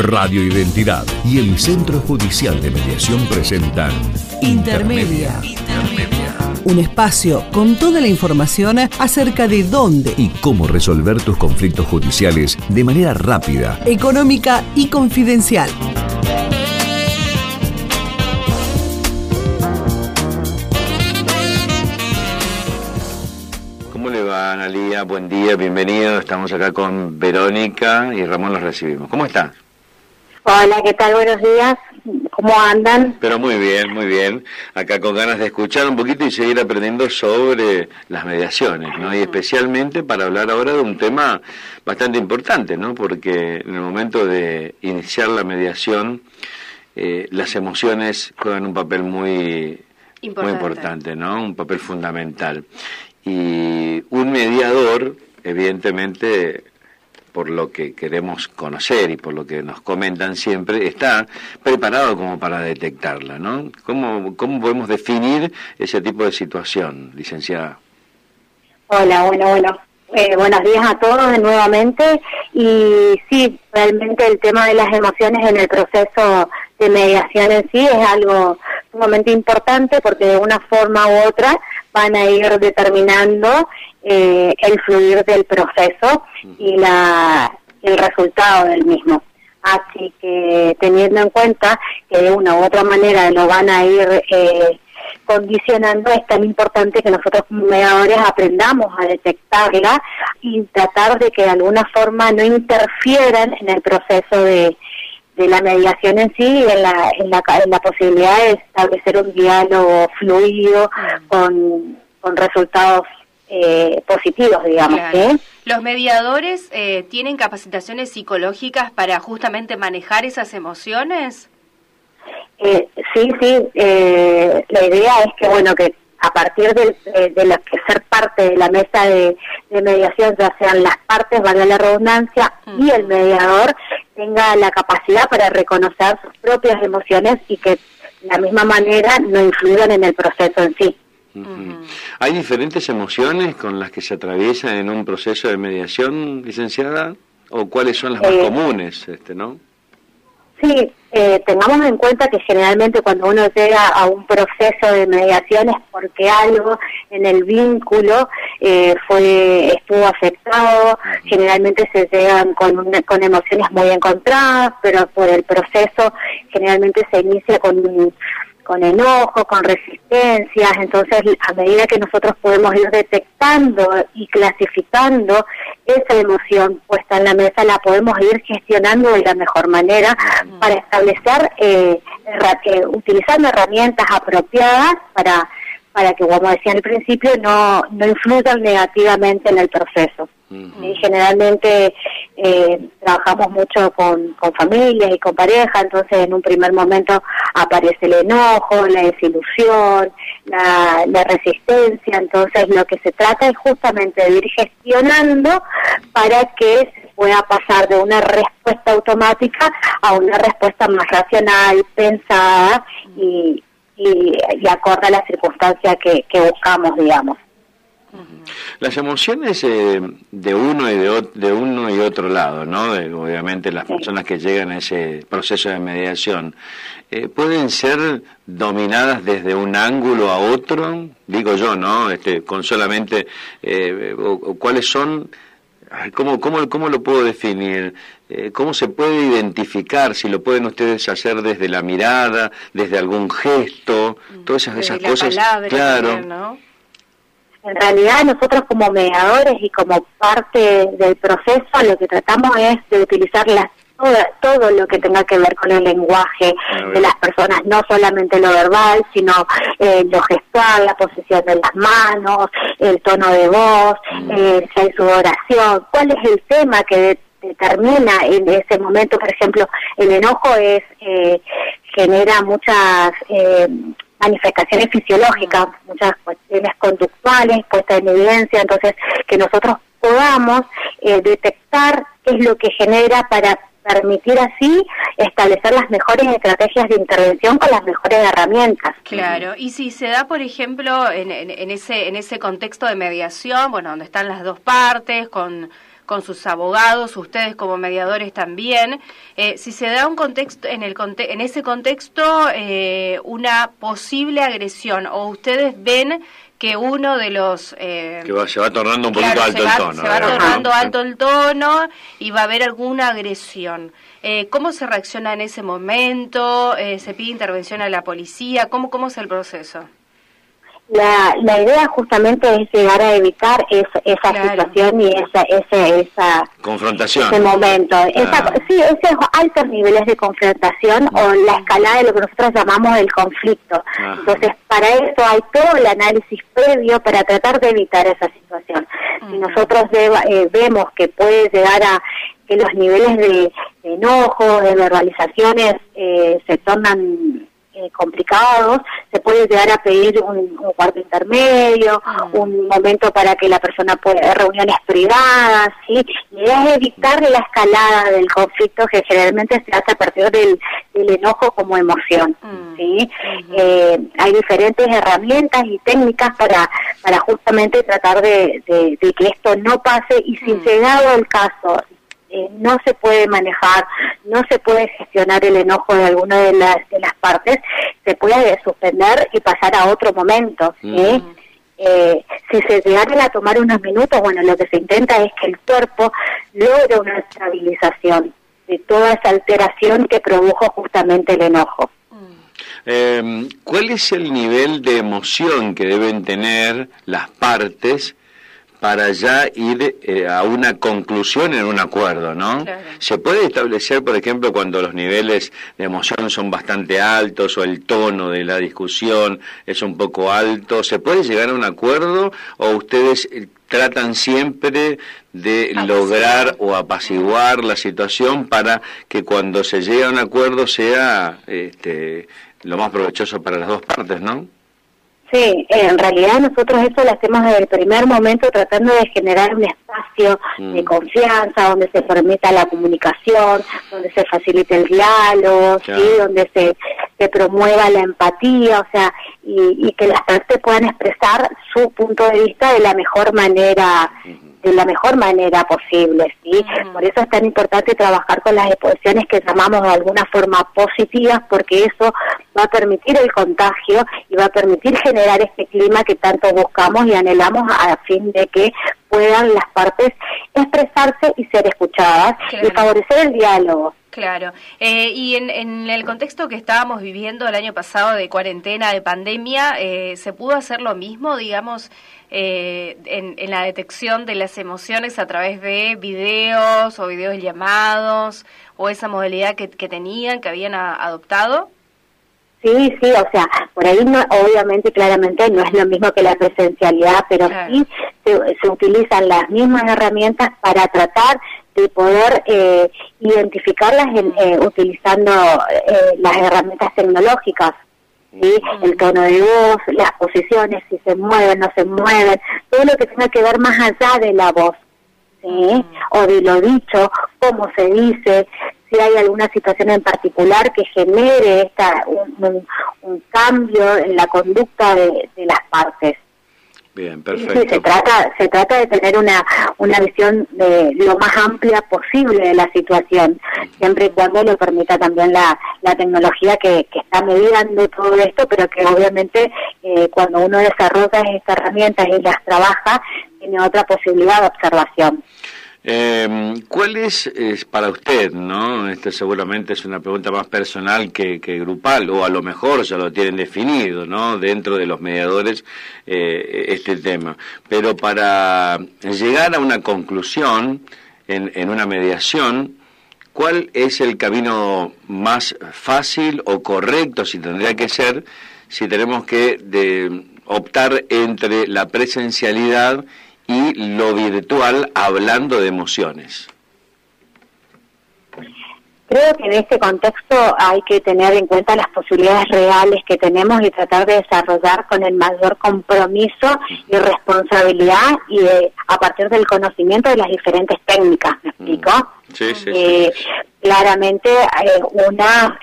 Radio Identidad y el Centro Judicial de Mediación presentan Intermedia. Intermedia. Un espacio con toda la información acerca de dónde, Y cómo resolver tus conflictos judiciales de manera rápida. económica y confidencial. ¿Cómo le va, Analía? Buen día, bienvenido. Estamos acá con Verónica y Ramón los recibimos. ¿Cómo está? Hola, ¿qué tal? Buenos días. ¿Cómo andan? Pero muy bien, muy bien. Acá con ganas de escuchar un poquito y seguir aprendiendo sobre las mediaciones, ¿no? Y especialmente para hablar ahora de un tema bastante importante, ¿no? Porque en el momento de iniciar la mediación, eh, las emociones juegan un papel muy muy importante, ¿no? Un papel fundamental. Y un mediador, evidentemente, por lo que queremos conocer y por lo que nos comentan siempre, está preparado como para detectarla, ¿no? ¿Cómo, cómo podemos definir ese tipo de situación, licenciada? Hola, bueno, bueno. Eh, buenos días a todos nuevamente. Y sí, realmente el tema de las emociones en el proceso de mediación en sí es algo sumamente importante porque de una forma u otra van a ir determinando eh, el fluir del proceso y la, el resultado del mismo. Así que teniendo en cuenta que de una u otra manera lo van a ir eh, condicionando, es tan importante que nosotros como mediadores aprendamos a detectarla y tratar de que de alguna forma no interfieran en el proceso de, de la mediación en sí y en la, en la, en la posibilidad de establecer un diálogo fluido con, con resultados eh, positivos, digamos. Los mediadores eh, tienen capacitaciones psicológicas para justamente manejar esas emociones. Eh, sí, sí, eh, la idea es que, bueno, que a partir de, de, de lo que ser parte de la mesa de, de mediación, ya sean las partes, valga la redundancia, y el mediador tenga la capacidad para reconocer sus propias emociones y que de la misma manera no influyan en el proceso en sí. ¿Hay diferentes emociones con las que se atraviesan en un proceso de mediación, licenciada? ¿O cuáles son las más Eh, comunes, este, no? Sí, eh, tengamos en cuenta que generalmente cuando uno llega a un proceso de mediación es porque algo en el vínculo eh, fue estuvo afectado. Generalmente se llegan con una- con emociones muy encontradas, pero por el proceso generalmente se inicia con con enojo, con resistencias, entonces a medida que nosotros podemos ir detectando y clasificando esa emoción puesta en la mesa, la podemos ir gestionando de la mejor manera para establecer, eh, eh, utilizando herramientas apropiadas para, para que, como decía al principio, no, no influyan negativamente en el proceso. Y generalmente eh, trabajamos mucho con, con familias y con pareja, entonces en un primer momento aparece el enojo, la desilusión, la, resistencia, entonces lo que se trata es justamente de ir gestionando para que se pueda pasar de una respuesta automática a una respuesta más racional, pensada y, y, y acorde a la circunstancia que buscamos, digamos. Las emociones eh, de uno y de, uno y otro lado, ¿no? De, obviamente las personas que llegan a ese proceso de mediación, eh, pueden ser dominadas desde un ángulo a otro, digo yo, ¿no? Este, con solamente eh, o- o cuáles son ¿Cómo, cómo, ¿Cómo lo puedo definir? Eh, ¿Cómo se puede identificar? Si lo pueden ustedes hacer desde la mirada, desde algún gesto, todas esas, esas Desde la cosas. palabra claro. también, ¿no? En realidad nosotros como mediadores y como parte del proceso lo que tratamos es de utilizar las, todo lo que tenga que ver con el lenguaje de las personas, no solamente lo verbal, sino eh, lo gestual, la posición de las manos, el tono de voz, eh, si hay sudoración, cuál es el tema que de- determina en ese momento, por ejemplo, el enojo es eh, genera muchas eh, manifestaciones fisiológicas, muchas cuestiones conductuales puestas en evidencia, entonces que nosotros podamos eh, detectar qué es lo que genera para permitir así establecer las mejores estrategias de intervención con las mejores herramientas. Claro, y si se da, por ejemplo, en, en- en ese en ese contexto de mediación, bueno, donde están las dos partes con con sus abogados, ustedes como mediadores también, eh, si se da un contexto, en, el, en ese contexto eh, una posible agresión o ustedes ven que uno de los... Eh, que se va tornando un poquito alto el tono. Se va tornando alto el tono y va a haber alguna agresión. Eh, ¿Cómo se reacciona en ese momento? Eh, ¿Se pide intervención a la policía? ¿Cómo, cómo es el proceso? La, la idea justamente es llegar a evitar esa situación y esa, esa, esa confrontación. Ese momento. sí, esos altos niveles de confrontación o la escalada de lo que nosotros llamamos el conflicto. Entonces, para eso hay todo el análisis previo para tratar de evitar esa situación. Si nosotros eh, vemos que puede llegar a que los niveles de, enojo, de verbalizaciones eh, se tornan eh, complicados, se puede llegar a pedir un, cuarto intermedio, ah. un momento para que la persona pueda, reuniones privadas, ¿sí? Idea es evitar la escalada del conflicto que generalmente se hace a partir del, enojo como emoción, mm. ¿sí? Eh, hay diferentes herramientas y técnicas para, para justamente tratar de, que esto no pase y si mm. llegado el caso eh, no se puede manejar, no se puede gestionar el enojo de alguna de las, de las partes, se puede suspender y pasar a otro momento. Eh, si se llegaran a tomar unos minutos, bueno, lo que se intenta es que el cuerpo logre una estabilización de toda esa alteración que produjo justamente el enojo. Eh, ¿Cuál es el nivel de emoción que deben tener las partes para ya ir eh, a una conclusión en un acuerdo, ¿no? Se puede establecer, por ejemplo, cuando los niveles de emoción son bastante altos o el tono de la discusión es un poco alto, ¿se puede llegar a un acuerdo o ustedes eh, tratan siempre de lograr o apaciguar la situación para que cuando se llegue a un acuerdo sea este, lo más provechoso para las dos partes, ¿no? Sí, en realidad nosotros eso lo hacemos desde el primer momento tratando de generar un espacio de mm. confianza donde se permita la comunicación, donde se facilite el diálogo, ¿sí? donde se, se promueva la empatía, o sea, y, y, que las partes puedan expresar su punto de vista de la mejor manera de la mejor manera posible, ¿sí? Por eso es tan importante trabajar con las exposiciones que llamamos de alguna forma positivas, porque eso va a permitir el contagio y va a permitir generar este clima que tanto buscamos y anhelamos a fin de que puedan las partes expresarse y ser escuchadas y favorecer el diálogo. Claro. Eh, y en, en, el contexto que estábamos viviendo el año pasado de cuarentena, de pandemia, eh, ¿se pudo hacer lo mismo, digamos, eh, en, en, la detección de las emociones a través de videos o videos llamados o esa modalidad que, que tenían, que habían adoptado? Sí, sí, o sea, por ahí no, obviamente, claramente no es lo mismo que la presencialidad, pero sí se, se, utilizan las mismas herramientas para tratar de poder eh, identificarlas eh, utilizando eh, las herramientas tecnológicas. ¿sí? El tono de voz, las posiciones, si se mueven, no se mueven, todo lo que tenga que ver más allá de la voz. ¿sí? O de lo dicho, cómo se dice, si hay alguna situación en particular que genere esta, un, cambio en la conducta de las partes. Bien, perfecto. se trata, se trata de tener una, una visión de lo más amplia posible de la situación, siempre y cuando lo permita también la, la tecnología que, que está mediando todo esto, pero que obviamente eh, cuando uno desarrolla estas herramientas y las trabaja, tiene otra posibilidad de observación. Eh, ¿Cuál es, para usted, no? Este seguramente es una pregunta más personal que, grupal, o a lo mejor ya lo tienen definido, ¿no? Dentro de los mediadores eh, este tema. Pero para llegar a una conclusión en, una mediación, ¿cuál es el camino más fácil o correcto, si tendría que ser, si tenemos que de, optar entre la presencialidad lo virtual hablando de emociones. Creo que en este contexto hay que tener en cuenta las posibilidades reales que tenemos y tratar de desarrollar con el mayor compromiso y responsabilidad y a partir del conocimiento de las diferentes técnicas, ¿me explico? Mm. Sí, sí, eh, Claramente eh, una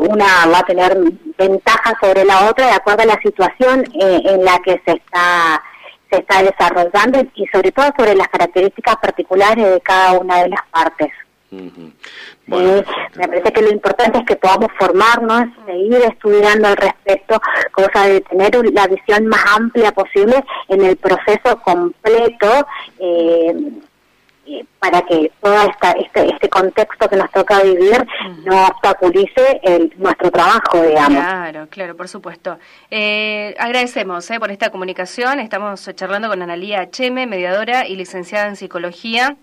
una va a tener ventaja sobre la otra de acuerdo a la situación eh, en la que se está se está desarrollando y sobre todo sobre las características particulares de cada una de las partes. me parece que lo importante es que podamos formarnos, seguir estudiando al respecto, cosa de tener la visión más amplia posible en el proceso completo eh, para que todo esta, este, este contexto que nos toca vivir no obstaculice el, nuestro trabajo, digamos. Claro, claro, por supuesto. Eh, agradecemos eh, por esta comunicación. Estamos charlando con Analía Cheme, mediadora y licenciada en psicología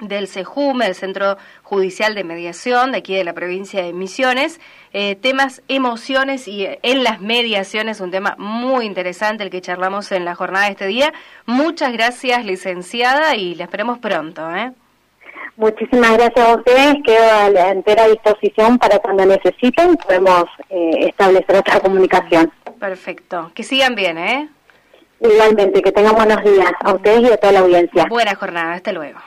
del CEJUM, el Centro Judicial de Mediación de aquí de la provincia de Misiones. Eh, temas emociones y eh, en las mediaciones, un tema muy interesante el que charlamos en la jornada de este día. Muchas gracias, licenciada, y la esperemos pronto. ¿eh? Muchísimas gracias a ustedes, quedo a la entera disposición para cuando necesiten, podemos eh, establecer otra comunicación. Perfecto, que sigan bien, ¿eh? Igualmente, que tengan buenos días a ustedes y a toda la audiencia. Buena jornada, hasta luego.